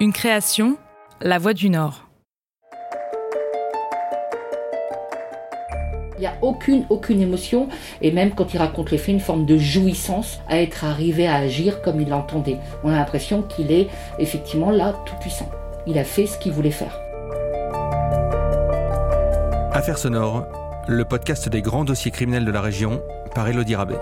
Une création, La Voix du Nord. Il n'y a aucune, aucune émotion, et même quand il raconte les faits, une forme de jouissance à être arrivé à agir comme il l'entendait. On a l'impression qu'il est effectivement là, tout puissant. Il a fait ce qu'il voulait faire. Affaires sonores, le podcast des grands dossiers criminels de la région, par Elodie Rabet.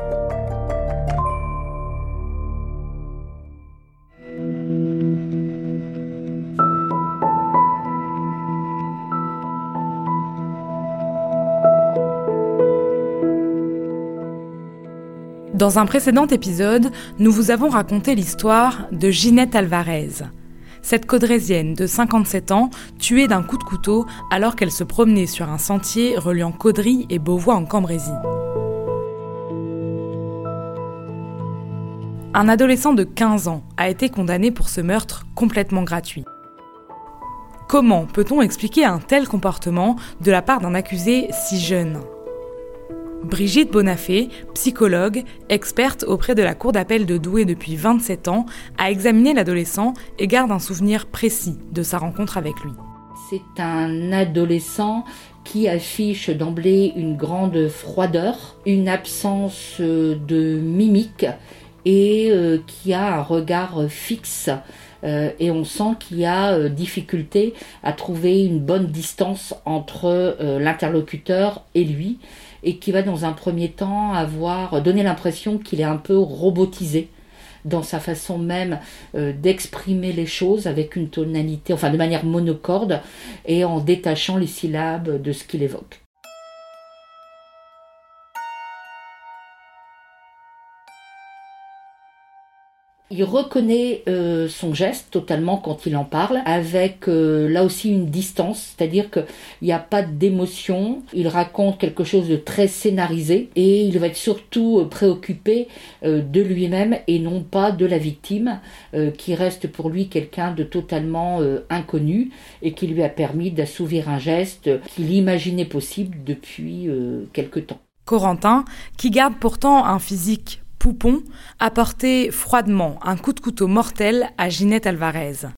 Dans un précédent épisode, nous vous avons raconté l'histoire de Ginette Alvarez. Cette caudrésienne de 57 ans, tuée d'un coup de couteau alors qu'elle se promenait sur un sentier reliant Caudry et Beauvois en Cambrésie. Un adolescent de 15 ans a été condamné pour ce meurtre complètement gratuit. Comment peut-on expliquer un tel comportement de la part d'un accusé si jeune? Brigitte Bonafé, psychologue, experte auprès de la Cour d'appel de Douai depuis 27 ans, a examiné l'adolescent et garde un souvenir précis de sa rencontre avec lui. C'est un adolescent qui affiche d'emblée une grande froideur, une absence de mimique et euh, qui a un regard fixe. Euh, et on sent qu'il a euh, difficulté à trouver une bonne distance entre l'interlocuteur et lui et qui va dans un premier temps avoir donné l'impression qu'il est un peu robotisé dans sa façon même euh, d'exprimer les choses avec une tonalité, enfin de manière monocorde et en détachant les syllabes de ce qu'il évoque. Il reconnaît euh, son geste totalement quand il en parle, avec euh, là aussi une distance, c'est-à-dire qu'il n'y a pas d'émotion, il raconte quelque chose de très scénarisé et il va être surtout euh, préoccupé de lui-même et non pas de la victime, qui reste pour lui quelqu'un de totalement inconnu et qui lui a permis d'assouvir un geste qu'il imaginait possible depuis quelque temps. Corentin, qui garde pourtant un physique Poupon froidement un coup de couteau mortel à Ginette Alvarez.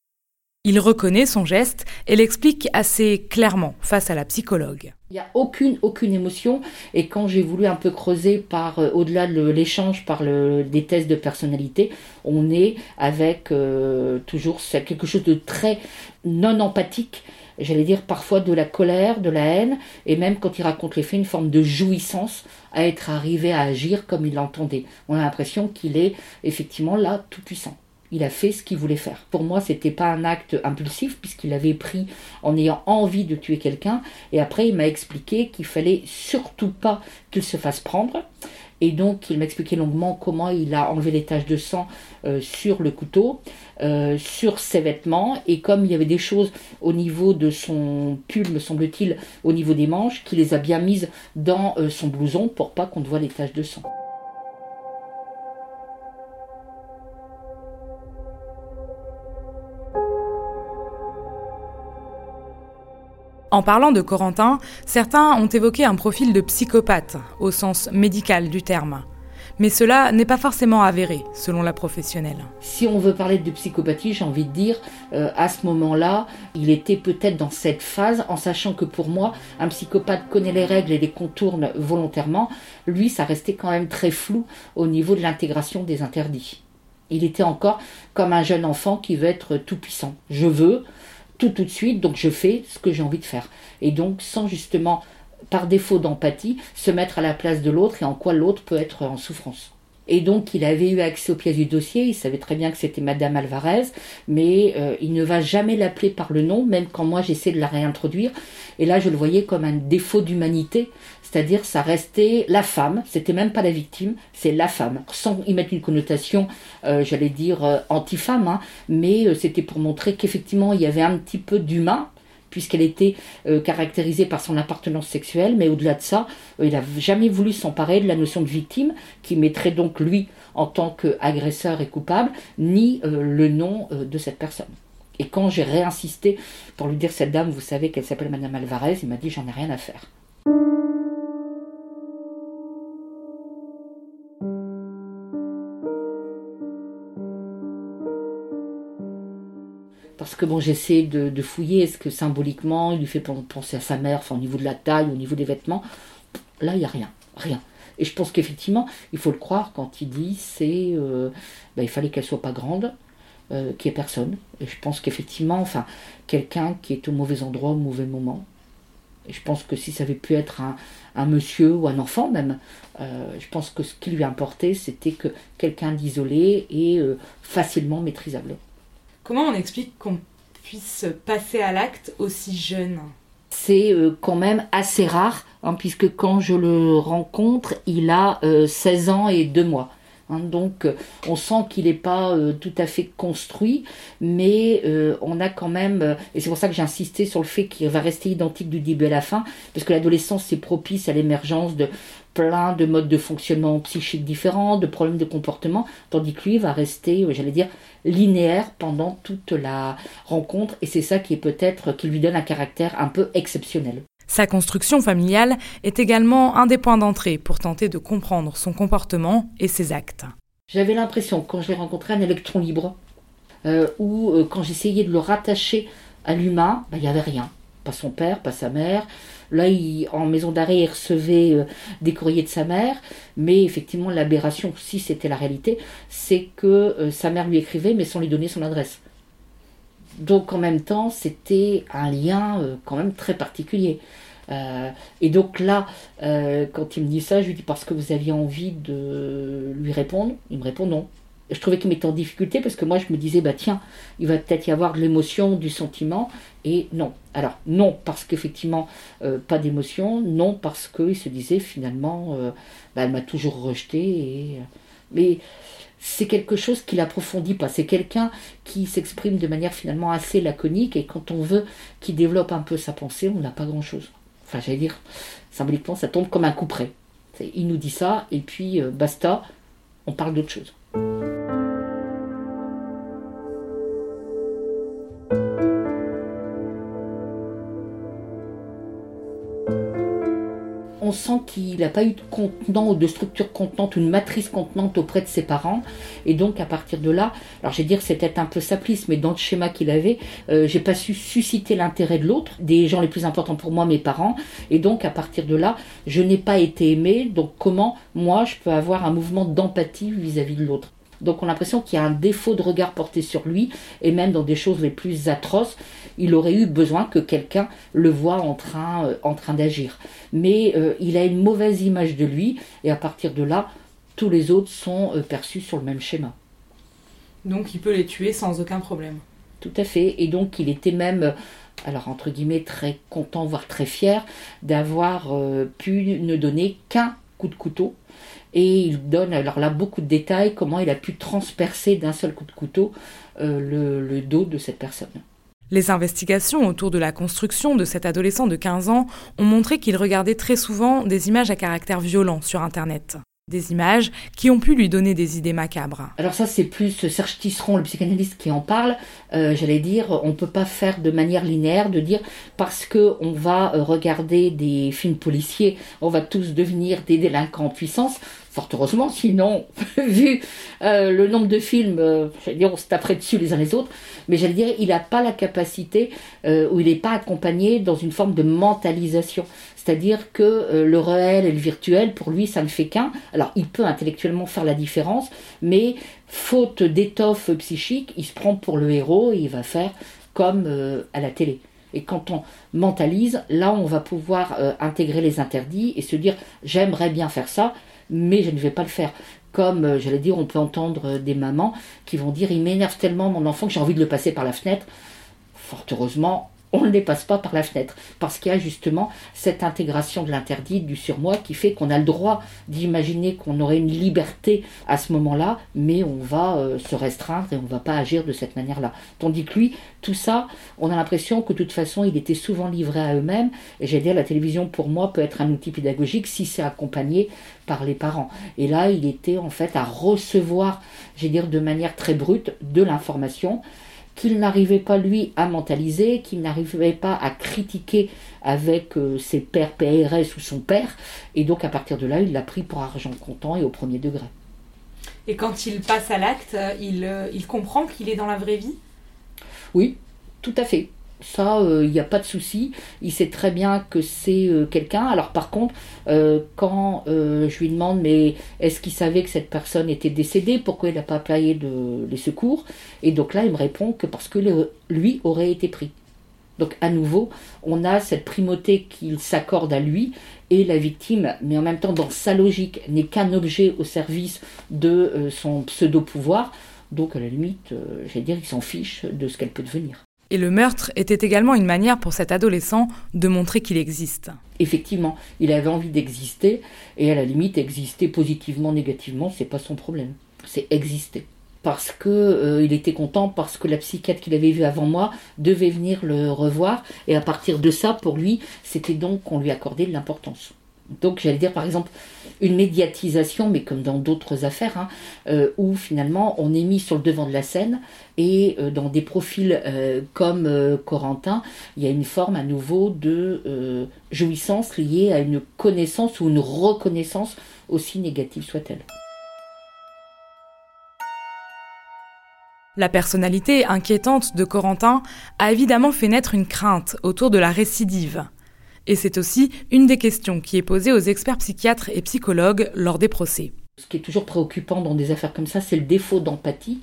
Il reconnaît son geste et l'explique assez clairement face à la psychologue. Il n'y a aucune, aucune émotion. Et quand j'ai voulu un peu creuser par, euh, au-delà de l'échange par le, des tests de personnalité, on est avec euh, toujours quelque chose de très non empathique j'allais dire parfois de la colère, de la haine, et même quand il raconte les faits, une forme de jouissance à être arrivé à agir comme il l'entendait. On a l'impression qu'il est effectivement là, tout puissant. Il a fait ce qu'il voulait faire. Pour moi, c'était pas un acte impulsif puisqu'il avait pris en ayant envie de tuer quelqu'un. Et après, il m'a expliqué qu'il fallait surtout pas qu'il se fasse prendre et donc, il m'expliquait longuement comment il a enlevé les taches de sang euh, sur le couteau, euh, sur ses vêtements, et comme il y avait des choses au niveau de son pull, me semble-t-il, au niveau des manches, qu'il les a bien mises dans euh, son blouson pour pas qu'on voit les taches de sang. En parlant de Corentin, certains ont évoqué un profil de psychopathe, au sens médical du terme. Mais cela n'est pas forcément avéré, selon la professionnelle. Si on veut parler de psychopathie, j'ai envie de dire, euh, à ce moment-là, il était peut-être dans cette phase, en sachant que pour moi, un psychopathe connaît les règles et les contourne volontairement. Lui, ça restait quand même très flou au niveau de l'intégration des interdits. Il était encore comme un jeune enfant qui veut être tout puissant. Je veux, tout tout de suite, donc je fais ce que j'ai envie de faire. Et donc sans justement, par défaut d'empathie, se mettre à la place de l'autre et en quoi l'autre peut être en souffrance. Et donc, il avait eu accès aux pièces du dossier, il savait très bien que c'était Madame Alvarez, mais euh, il ne va jamais l'appeler par le nom, même quand moi j'essaie de la réintroduire. Et là, je le voyais comme un défaut d'humanité, c'est-à-dire ça restait la femme, c'était même pas la victime, c'est la femme, sans y mettre une connotation, euh, j'allais dire, euh, anti-femme, hein, mais c'était pour montrer qu'effectivement, il y avait un petit peu d'humain, puisqu'elle était euh, caractérisée par son appartenance sexuelle, mais au-delà de ça, euh, il n'a jamais voulu s'emparer de la notion de victime, qui mettrait donc lui en tant qu'agresseur et coupable, ni euh, le nom de cette personne. Et quand j'ai réinsisté pour lui dire cette dame, vous savez qu'elle s'appelle Madame Alvarez, il m'a dit j'en ai rien à faire. Parce que bon, j'essaie de, fouiller, est-ce que symboliquement, il lui fait penser à sa mère, enfin, au niveau de la taille, au niveau des vêtements. Là, il n'y a rien, rien. Et je pense qu'effectivement, il faut le croire quand il dit, c'est, euh, bah, il fallait qu'elle soit pas grande, euh, qu'il n'y ait personne. Et je pense qu'effectivement, enfin, quelqu'un qui est au mauvais endroit au mauvais moment. Et je pense que si ça avait pu être un, monsieur ou un enfant même, euh, je pense que ce qui lui importait, c'était que quelqu'un d'isolé et facilement maîtrisable. Comment on explique qu'on puisse passer à l'acte aussi jeune C'est euh, quand même assez rare, hein, puisque quand je le rencontre, il a 16 euh, ans et 2 mois. Hein. donc euh, on sent qu'il n'est pas tout à fait construit, mais on a quand même, et c'est pour ça que j'ai insisté sur le fait qu'il va rester identique du début à la fin, parce que l'adolescence c'est propice à l'émergence de plein de modes de fonctionnement psychique différents, de problèmes de comportement, tandis que lui va rester, euh, j'allais dire, linéaire pendant toute la rencontre, et c'est ça qui est peut-être, qui lui donne un caractère un peu exceptionnel. Sa construction familiale est également un des points d'entrée pour tenter de comprendre son comportement et ses actes. J'avais l'impression, quand je l'ai rencontré, un électron libre, euh, ou euh, quand j'essayais de le rattacher à l'humain, bah, il n'y avait rien. Pas son père, pas sa mère, Là, en maison d'arrêt, il recevait euh, des courriers de sa mère, mais effectivement, l'aberration, si c'était la réalité, c'est que sa mère lui écrivait, mais sans lui donner son adresse. Donc, en même temps, c'était un lien euh, quand même très particulier. et donc là, quand il me dit ça, je lui dis parce que vous aviez envie de lui répondre. Il me répond non je trouvais qu'il m'était en difficulté parce que moi je me disais bah tiens il va peut-être y avoir de l'émotion du sentiment et non alors non parce qu'effectivement euh, pas d'émotion non parce qu'il se disait finalement euh, bah, elle m'a toujours rejeté et euh, mais c'est quelque chose qui l'approfondit pas. C'est quelqu'un qui s'exprime de manière finalement assez laconique et quand on veut qu'il développe un peu sa pensée on n'a pas grand chose enfin j'allais dire symboliquement ça tombe comme un coup près. Il nous dit ça et puis basta on parle d'autre chose on sent qu'il n'a pas eu de contenant ou de structure contenante une matrice contenante auprès de ses parents. Et donc, à partir de là, alors je vais dire c'était un peu saplice, mais dans le schéma qu'il avait, euh, j'ai pas su susciter l'intérêt de l'autre, des gens les plus importants pour moi, mes parents. Et donc, à partir de là, je n'ai pas été aimé. Donc, comment moi je peux avoir un mouvement d'empathie vis-à-vis de l'autre? Donc on a l'impression qu'il y a un défaut de regard porté sur lui, et même dans des choses les plus atroces, il aurait eu besoin que quelqu'un le voit en train, euh, en train d'agir. Mais euh, il a une mauvaise image de lui, et à partir de là, tous les autres sont euh, perçus sur le même schéma. Donc il peut les tuer sans aucun problème. Tout à fait, et donc il était même alors entre guillemets très content, voire très fier d'avoir pu ne donner qu'un coup de couteau et il donne alors là beaucoup de détails, comment il a pu transpercer d'un seul coup de couteau euh, le, dos de cette personne. Les investigations autour de la construction de cet adolescent de 15 ans ont montré qu'il regardait très souvent des images à caractère violent sur Internet. Des images qui ont pu lui donner des idées macabres. Alors ça, c'est plus Serge Tisseron, le psychanalyste, qui en parle. Euh, j'allais dire, on ne peut pas faire de manière linéaire, de dire parce que on va euh, regarder des films policiers, on va tous devenir des délinquants en puissance fort heureusement, sinon, vu euh, le nombre de films, euh, dire, on se taperait dessus les uns les autres, mais j'allais dire, il n'a pas la capacité, euh, ou il n'est pas accompagné dans une forme de mentalisation. C'est-à-dire que le réel et le virtuel, pour lui, ça ne fait qu'un. Alors, il peut intellectuellement faire la différence, mais faute d'étoffe psychique, il se prend pour le héros et il va faire comme à la télé. Et quand on mentalise, là, on va pouvoir intégrer les interdits et se dire j'aimerais bien faire ça, mais je ne vais pas le faire. Comme, euh, j'allais dire, on peut entendre euh, des mamans qui vont dire il m'énerve tellement mon enfant que j'ai envie de le passer par la fenêtre. Fort heureusement, on ne les passe pas par la fenêtre. Parce qu'il y a justement cette intégration de l'interdit, du surmoi, qui fait qu'on a le droit d'imaginer qu'on aurait une liberté à ce moment-là, mais on va euh, se restreindre et on ne va pas agir de cette manière-là. Tandis que lui, tout ça, on a l'impression que de toute façon, il était souvent livré à eux-mêmes. Et j'ai dit, la télévision, pour moi, peut être un outil pédagogique si c'est accompagné par les parents. Et là, il était en fait à recevoir, j'ai dire, de manière très brute, de l'information qu'il n'arrivait pas lui à mentaliser, qu'il n'arrivait pas à critiquer avec euh, ses pères PRS ou son père, et donc à partir de là, il l'a pris pour argent comptant et au premier degré. Et quand il passe à l'acte, il, euh, il comprend qu'il est dans la vraie vie? Oui, Tout à fait. Ça, il n'y a pas de souci. Il sait très bien que c'est quelqu'un. Alors par contre, quand je lui demande, mais est-ce qu'il savait que cette personne était décédée? Pourquoi il n'a pas appelé les secours? Et donc là, il me répond que parce que lui aurait été pris. Donc à nouveau, on a cette primauté qu'il s'accorde à lui et la victime, mais en même temps dans sa logique, n'est qu'un objet au service de euh, son pseudo-pouvoir. Donc à la limite, euh, j'allais dire, il s'en fiche de ce qu'elle peut devenir. Et le meurtre était également une manière pour cet adolescent de montrer qu'il existe. Effectivement, il avait envie d'exister, et à la limite, exister positivement, négativement, c'est pas son problème. C'est exister parce que euh, il était content parce que la psychiatre qu'il avait vue avant moi devait venir le revoir et à partir de ça pour lui c'était donc qu'on lui accordait de l'importance donc j'allais dire par exemple une médiatisation mais comme dans d'autres affaires hein, euh, où finalement on est mis sur le devant de la scène et euh, dans des profils comme Corentin il y a une forme à nouveau de jouissance liée à une connaissance ou une reconnaissance aussi négative soit-elle La personnalité inquiétante de Corentin a évidemment fait naître une crainte autour de la récidive. Et c'est aussi une des questions qui est posée aux experts psychiatres et psychologues lors des procès. Ce qui est toujours préoccupant dans des affaires comme ça, c'est le défaut d'empathie.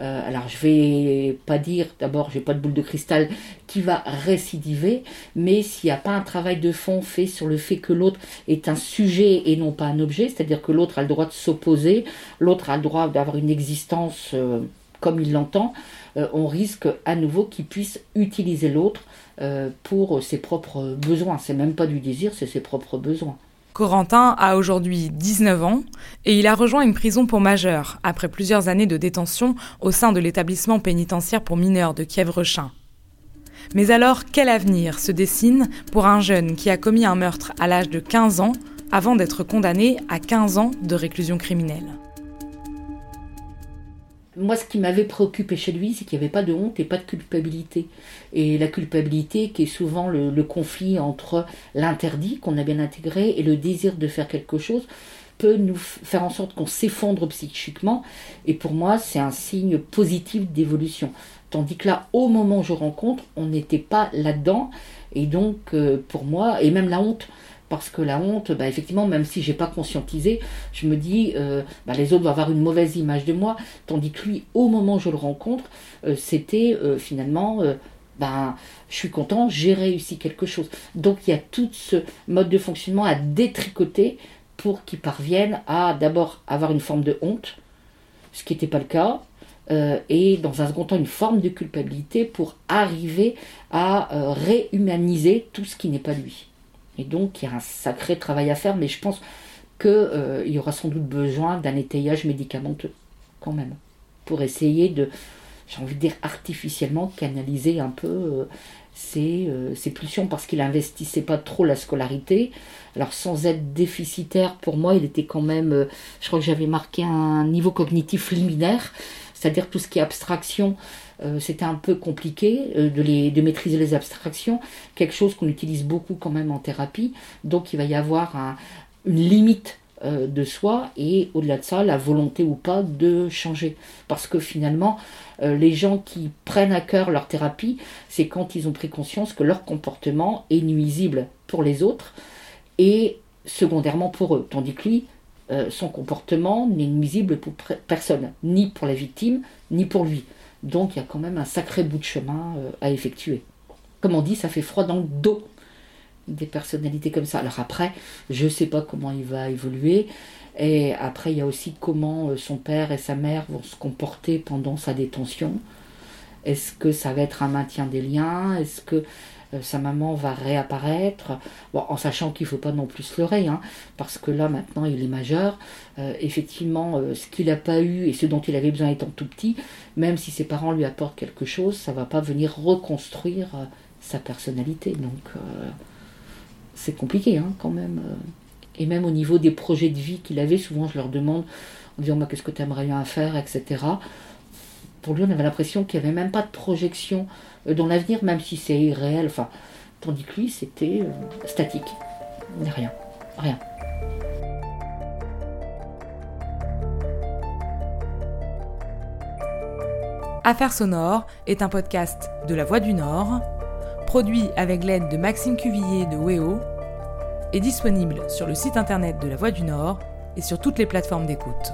Euh, alors je vais pas dire, d'abord j'ai pas de boule de cristal qui va récidiver, mais s'il n'y a pas un travail de fond fait sur le fait que l'autre est un sujet et non pas un objet, c'est-à-dire que l'autre a le droit de s'opposer, l'autre a le droit d'avoir une existence euh, comme il l'entend, euh, on risque à nouveau qu'il puisse utiliser l'autre pour ses propres besoins. C'est même pas du désir, c'est ses propres besoins. Corentin a aujourd'hui 19 ans et il a rejoint une prison pour majeurs après plusieurs années de détention au sein de l'établissement pénitentiaire pour mineurs de Kiev-Rechin. Mais alors, quel avenir se dessine pour un jeune qui a commis un meurtre à l'âge de 15 ans avant d'être condamné à 15 ans de réclusion criminelle? Moi, ce qui m'avait préoccupé chez lui, c'est qu'il n'y avait pas de honte et pas de culpabilité. Et la culpabilité, qui est souvent le, conflit entre l'interdit qu'on a bien intégré et le désir de faire quelque chose, peut nous faire en sorte qu'on s'effondre psychiquement. Et pour moi, c'est un signe positif d'évolution. Tandis que là, au moment où je rencontre, on n'était pas là-dedans. Et donc, euh, pour moi, et même la honte, parce que la honte, bah, effectivement, même si j'ai pas conscientisé, je me dis, euh, bah, les autres vont avoir une mauvaise image de moi, tandis que lui, au moment où je le rencontre, euh, c'était euh, finalement, ben, je suis content, j'ai réussi quelque chose. Donc il y a tout ce mode de fonctionnement à détricoter pour qu'il parvienne à d'abord avoir une forme de honte, ce qui n'était pas le cas, et dans un second temps une forme de culpabilité pour arriver à réhumaniser tout ce qui n'est pas lui. Et donc, il y a un sacré travail à faire, mais je pense qu'il euh, y aura sans doute besoin d'un étayage médicamenteux, quand même, pour essayer de, j'ai envie de dire artificiellement, canaliser un peu euh, euh, ses, pulsions, parce qu'il investissait pas trop la scolarité. Alors, sans être déficitaire, pour moi, il était quand même, je crois que j'avais marqué un niveau cognitif liminaire, c'est-à-dire tout ce qui est abstraction, euh, c'était un peu compliqué euh, de, maîtriser les abstractions, quelque chose qu'on utilise beaucoup quand même en thérapie. Donc il va y avoir une limite euh, de soi et au-delà de ça, la volonté ou pas de changer. Parce que finalement, les gens qui prennent à cœur leur thérapie, c'est quand ils ont pris conscience que leur comportement est nuisible pour les autres et secondairement pour eux. Tandis que lui, son comportement n'est nuisible pour personne, ni pour la victime, ni pour lui. Donc il y a quand même un sacré bout de chemin euh, à effectuer. Comme on dit, ça fait froid dans le dos des personnalités comme ça. Alors après, je ne sais pas comment il va évoluer. Et après, il y a aussi comment euh, son père et sa mère vont se comporter pendant sa détention. Est-ce que ça va être un maintien des liens? Est-ce que sa maman va réapparaître, en sachant qu'il ne faut pas non plus se leurrer, hein, parce que là maintenant il est majeur. Euh, effectivement, euh, ce qu'il n'a pas eu et ce dont il avait besoin étant tout petit, même si ses parents lui apportent quelque chose, ça ne va pas venir reconstruire sa personnalité. Donc c'est compliqué hein, quand même. Et même au niveau des projets de vie qu'il avait, souvent je leur demande en disant qu'est-ce que tu aimerais bien faire, etc. Pour lui, on avait l'impression qu'il n'y avait même pas de projection euh, dans l'avenir, même si c'est irréel. Enfin, tandis que lui, c'était euh, statique. Rien. Rien. Affaires sonores est un podcast de La Voix du Nord, produit avec l'aide de Maxime Cuvillier de WEO, et disponible sur le site internet de La Voix du Nord et sur toutes les plateformes d'écoute.